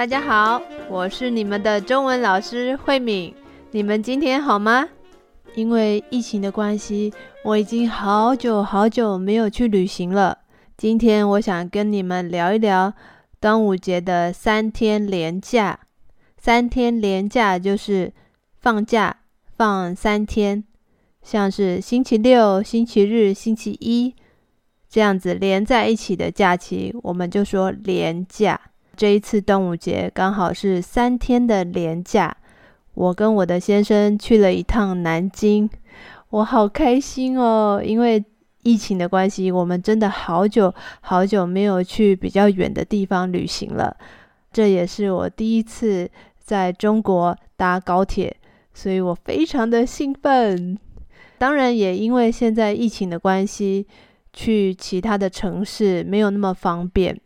大家好，我是你们的中文老师慧敏。你们今天好吗？因为疫情的关系，我已经好久好久没有去旅行了。今天我想跟你们聊一聊端午节的三天连假。三天连假就是放假放三天，像是星期六、星期日、星期一这样子连在一起的假期，我们就说连假。这一次端午节刚好是三天的连假，我跟我的先生去了一趟南京，我好开心哦！因为疫情的关系，我们真的好久好久没有去比较远的地方旅行了。这也是我第一次在中国搭高铁，所以我非常的兴奋。当然，也因为现在疫情的关系，去其他的城市没有那么方便。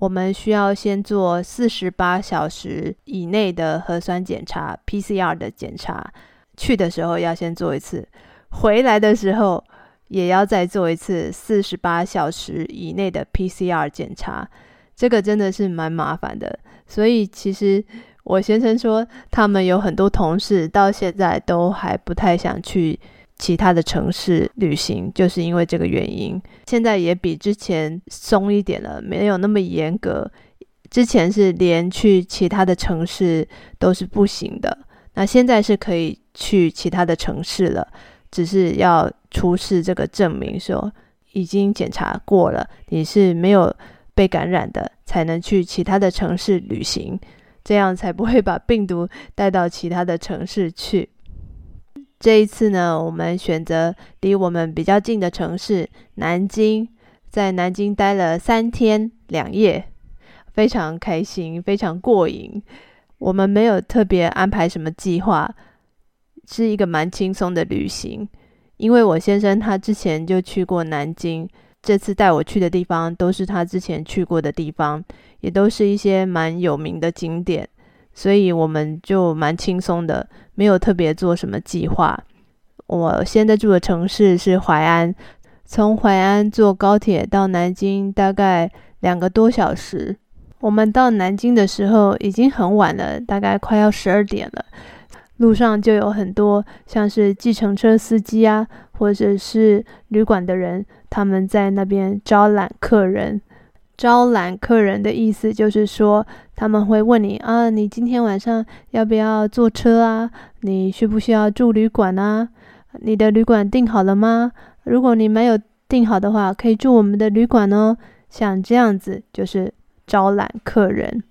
我们需要先做四十八小时以内的核酸检查 （PCR 的检查），去的时候要先做一次，回来的时候也要再做一次四十八小时以内的 PCR 检查。这个真的是蛮麻烦的，所以其实我先生说，他们有很多同事到现在都还不太想去。其他的城市旅行，就是因为这个原因，现在也比之前松一点了，没有那么严格。之前是连去其他的城市都是不行的，那现在是可以去其他的城市了，只是要出示这个证明，说已经检查过了，你是没有被感染的，才能去其他的城市旅行，这样才不会把病毒带到其他的城市去。这一次呢，我们选择离我们比较近的城市南京，在南京待了三天两夜，非常开心，非常过瘾。我们没有特别安排什么计划，是一个蛮轻松的旅行。因为我先生他之前就去过南京，这次带我去的地方都是他之前去过的地方，也都是一些蛮有名的景点。所以我们就蛮轻松的，没有特别做什么计划。我现在住的城市是淮安，从淮安坐高铁到南京大概两个多小时。我们到南京的时候已经很晚了，大概快要十二点了。路上就有很多像是计程车司机啊，或者是旅馆的人，他们在那边招揽客人。招揽客人的意思就是说，他们会问你啊，你今天晚上要不要坐车啊？你需不需要住旅馆啊？你的旅馆订好了吗？如果你没有订好的话，可以住我们的旅馆哦。像这样子就是招揽客人。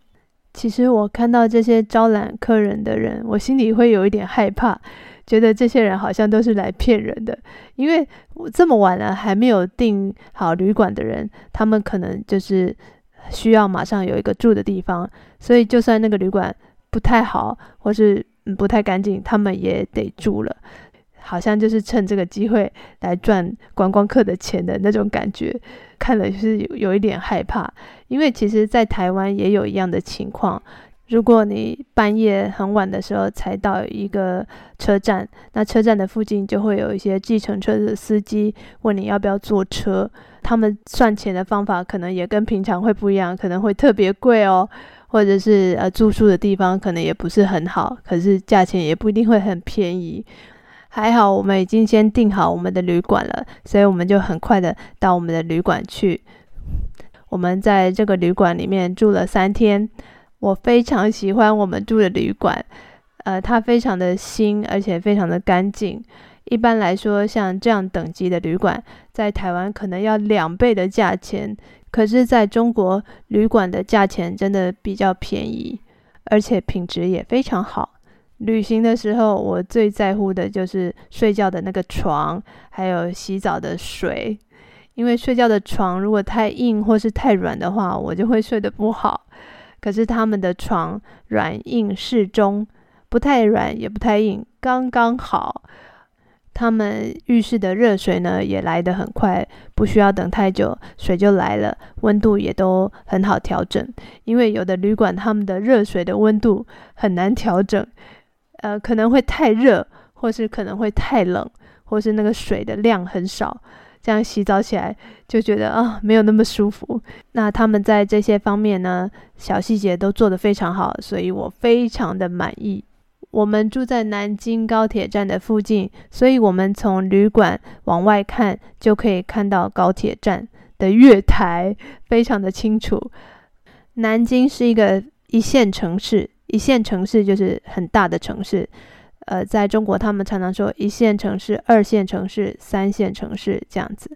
其实我看到这些招揽客人的人，我心里会有一点害怕。觉得这些人好像都是来骗人的，因为我这么晚了还没有订好旅馆的人，他们可能就是需要马上有一个住的地方，所以就算那个旅馆不太好或是不太干净，他们也得住了，好像就是趁这个机会来赚观光客的钱的那种感觉，看了就是有有一点害怕，因为其实，在台湾也有一样的情况。如果你半夜很晚的时候才到一个车站，那车站的附近就会有一些计程车的司机问你要不要坐车。他们算钱的方法可能也跟平常会不一样，可能会特别贵哦，或者是呃住宿的地方可能也不是很好，可是价钱也不一定会很便宜。还好我们已经先订好我们的旅馆了，所以我们就很快的到我们的旅馆去。我们在这个旅馆里面住了三天。我非常喜欢我们住的旅馆，呃，它非常的新，而且非常的干净。一般来说，像这样等级的旅馆，在台湾可能要两倍的价钱，可是在中国，旅馆的价钱真的比较便宜，而且品质也非常好。旅行的时候，我最在乎的就是睡觉的那个床，还有洗澡的水，因为睡觉的床如果太硬或是太软的话，我就会睡得不好。可是他们的床软硬适中，不太软也不太硬，刚刚好。他们浴室的热水呢也来得很快，不需要等太久，水就来了，温度也都很好调整。因为有的旅馆他们的热水的温度很难调整，呃，可能会太热，或是可能会太冷，或是那个水的量很少。这样洗澡起来就觉得啊没有那么舒服。那他们在这些方面呢，小细节都做得非常好，所以我非常的满意。我们住在南京高铁站的附近，所以我们从旅馆往外看就可以看到高铁站的月台，非常的清楚。南京是一个一线城市，一线城市就是很大的城市。呃，在中国，他们常常说一线城市、二线城市、三线城市这样子。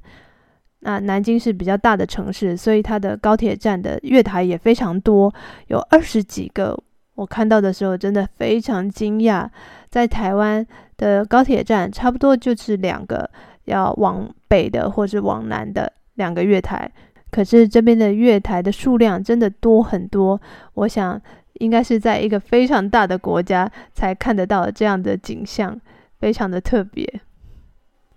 那南京是比较大的城市，所以它的高铁站的月台也非常多，有二十几个。我看到的时候真的非常惊讶，在台湾的高铁站差不多就是两个要往北的或是往南的两个月台，可是这边的月台的数量真的多很多。我想应该是在一个非常大的国家才看得到这样的景象，非常的特别。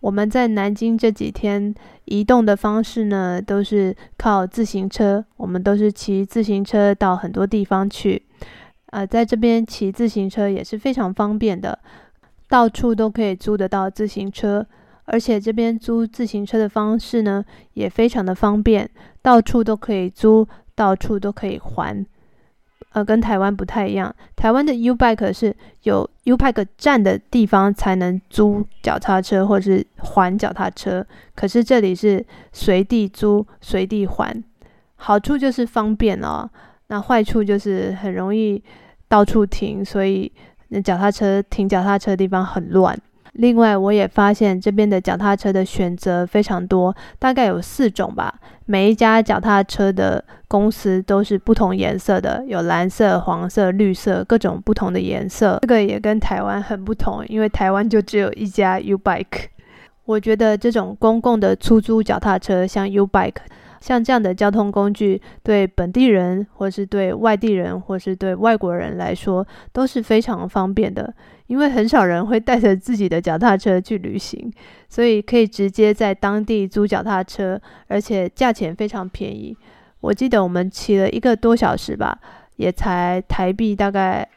我们在南京这几天移动的方式呢，都是靠自行车，我们都是骑自行车到很多地方去。呃，在这边骑自行车也是非常方便的，到处都可以租得到自行车，而且这边租自行车的方式呢也非常的方便，到处都可以租，到处都可以还。呃，跟台湾不太一样，台湾的 U Bike 是有 U Bike 站的地方才能租脚踏车或是还脚踏车，可是这里是随地租随地还，好处就是方便哦。那坏处就是很容易到处停，所以那脚踏车停脚踏车的地方很乱。另外，我也发现这边的脚踏车的选择非常多，大概有四种吧。每一家脚踏车的公司都是不同颜色的，有蓝色、黄色、绿色，各种不同的颜色。这个也跟台湾很不同，因为台湾就只有一家 U Bike。我觉得这种公共的出租脚踏车，像 U Bike。像这样的交通工具，对本地人，或是对外地人，或是对外国人来说，都是非常方便的。因为很少人会带着自己的脚踏车去旅行，所以可以直接在当地租脚踏车，而且价钱非常便宜。我记得我们骑了一个多小时吧，也才台币大概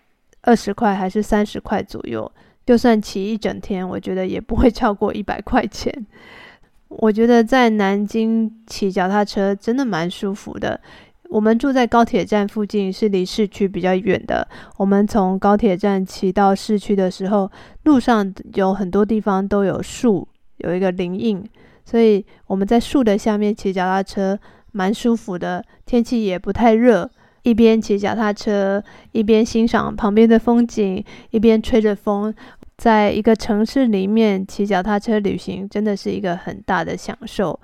二十块还是三十块左右。就算骑一整天，我觉得也不会超过一百块钱。我觉得在南京骑脚踏车真的蛮舒服的。我们住在高铁站附近，是离市区比较远的。我们从高铁站骑到市区的时候，路上有很多地方都有树，有一个林荫，所以我们在树的下面骑脚踏车蛮舒服的。天气也不太热，一边骑脚踏车，一边欣赏旁边的风景，一边吹着风。在一个城市里面骑脚踏车旅行，真的是一个很大的享受。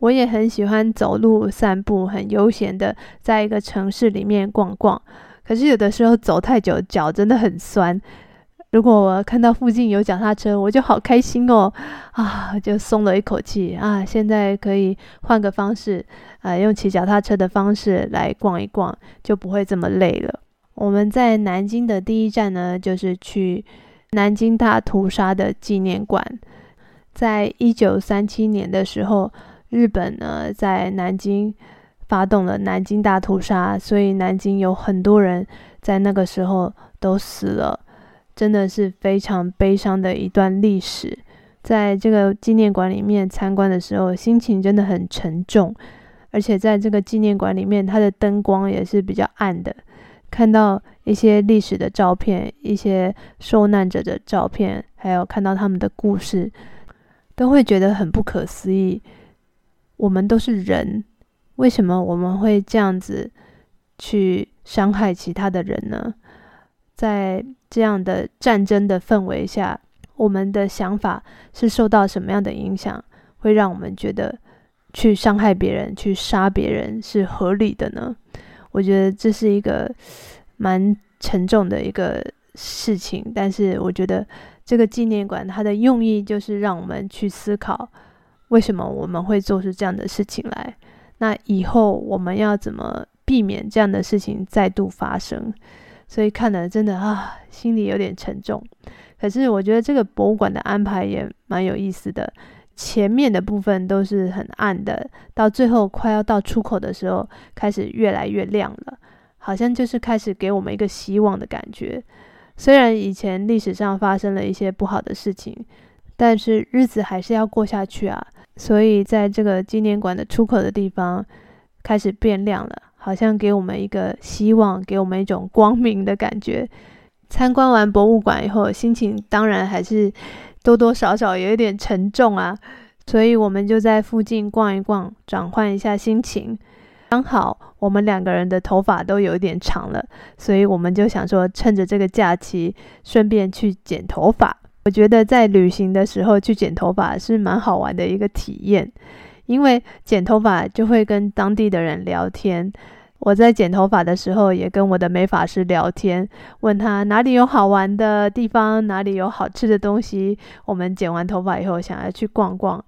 我也很喜欢走路散步，很悠闲的在一个城市里面逛逛。可是有的时候走太久，脚真的很酸。如果我看到附近有脚踏车，我就好开心哦，啊，就松了一口气啊！现在可以换个方式，啊，用骑脚踏车的方式来逛一逛，就不会这么累了。我们在南京的第一站呢，就是去。南京大屠杀的纪念馆，在一九三七年的时候，日本呢在南京发动了南京大屠杀，所以南京有很多人在那个时候都死了，真的是非常悲伤的一段历史。在这个纪念馆里面参观的时候，心情真的很沉重，而且在这个纪念馆里面，它的灯光也是比较暗的。看到一些历史的照片，一些受难者的照片，还有看到他们的故事，都会觉得很不可思议。我们都是人，为什么我们会这样子去伤害其他的人呢？在这样的战争的氛围下，我们的想法是受到什么样的影响，会让我们觉得去伤害别人、去杀别人是合理的呢？我觉得这是一个蛮沉重的一个事情，但是我觉得这个纪念馆它的用意就是让我们去思考，为什么我们会做出这样的事情来。那以后我们要怎么避免这样的事情再度发生？所以看了真的啊，心里有点沉重。可是我觉得这个博物馆的安排也蛮有意思的。前面的部分都是很暗的，到最后快要到出口的时候，开始越来越亮了，好像就是开始给我们一个希望的感觉。虽然以前历史上发生了一些不好的事情，但是日子还是要过下去啊。所以在这个纪念馆的出口的地方开始变亮了，好像给我们一个希望，给我们一种光明的感觉。参观完博物馆以后，心情当然还是多多少少有一点沉重啊。所以我们就在附近逛一逛，转换一下心情。刚好我们两个人的头发都有一点长了，所以我们就想说，趁着这个假期，顺便去剪头发。我觉得在旅行的时候去剪头发是蛮好玩的一个体验，因为剪头发就会跟当地的人聊天。我在剪头发的时候也跟我的美发师聊天，问他哪里有好玩的地方，哪里有好吃的东西。我们剪完头发以后想要去逛逛。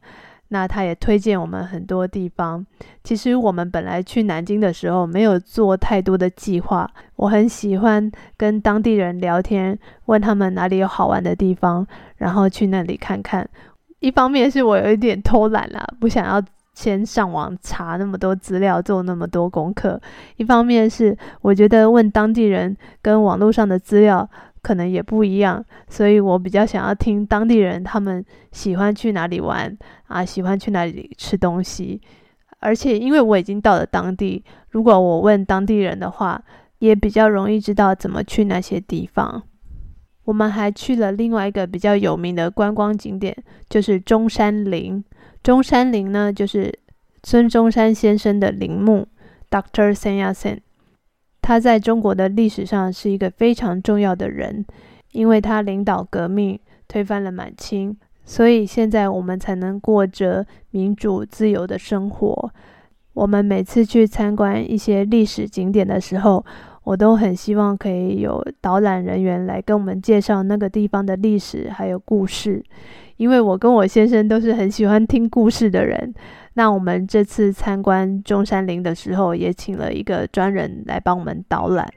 那他也推荐我们很多地方。其实我们本来去南京的时候没有做太多的计划。我很喜欢跟当地人聊天，问他们哪里有好玩的地方，然后去那里看看。一方面是我有一点偷懒啦，不想要先上网查那么多资料，做那么多功课。一方面是我觉得问当地人跟网络上的资料。可能也不一样，所以我比较想要听当地人他们喜欢去哪里玩啊，喜欢去哪里吃东西。而且因为我已经到了当地，如果我问当地人的话，也比较容易知道怎么去那些地方。我们还去了另外一个比较有名的观光景点，就是中山陵。中山陵呢，就是孙中山先生的陵墓 Doctor Sun Yat-sen。他在中国的历史上是一个非常重要的人，因为他领导革命，推翻了满清，所以现在我们才能过着民主自由的生活。我们每次去参观一些历史景点的时候，我都很希望可以有导览人员来跟我们介绍那个地方的历史还有故事，因为我跟我先生都是很喜欢听故事的人。那我们这次参观中山陵的时候，也请了一个专人来帮我们导览，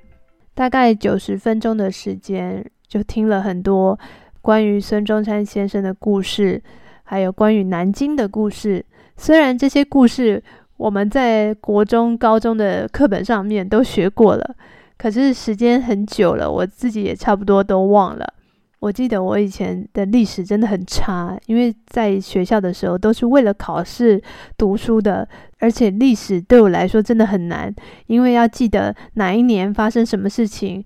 大概九十分钟的时间，就听了很多关于孙中山先生的故事，还有关于南京的故事。虽然这些故事我们在国中、高中的课本上面都学过了，可是时间很久了，我自己也差不多都忘了。我记得我以前的历史真的很差，因为在学校的时候都是为了考试读书的，而且历史对我来说真的很难，因为要记得哪一年发生什么事情，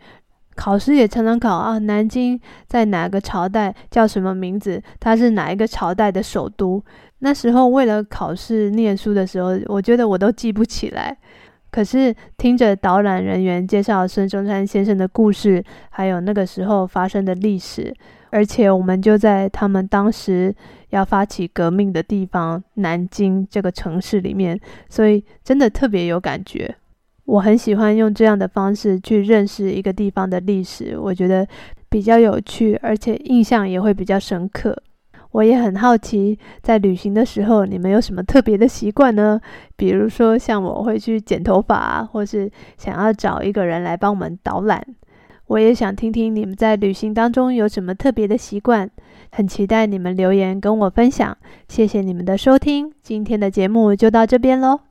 考试也常常考啊，南京在哪个朝代叫什么名字，它是哪一个朝代的首都。那时候为了考试念书的时候，我觉得我都记不起来。可是听着导览人员介绍孙中山先生的故事，还有那个时候发生的历史，而且我们就在他们当时要发起革命的地方南京这个城市里面，所以真的特别有感觉。我很喜欢用这样的方式去认识一个地方的历史，我觉得比较有趣，而且印象也会比较深刻。我也很好奇，在旅行的时候，你们有什么特别的习惯呢？比如说，像我会去剪头发，或是想要找一个人来帮我们导览。我也想听听你们在旅行当中有什么特别的习惯，很期待你们留言跟我分享。谢谢你们的收听，今天的节目就到这边喽。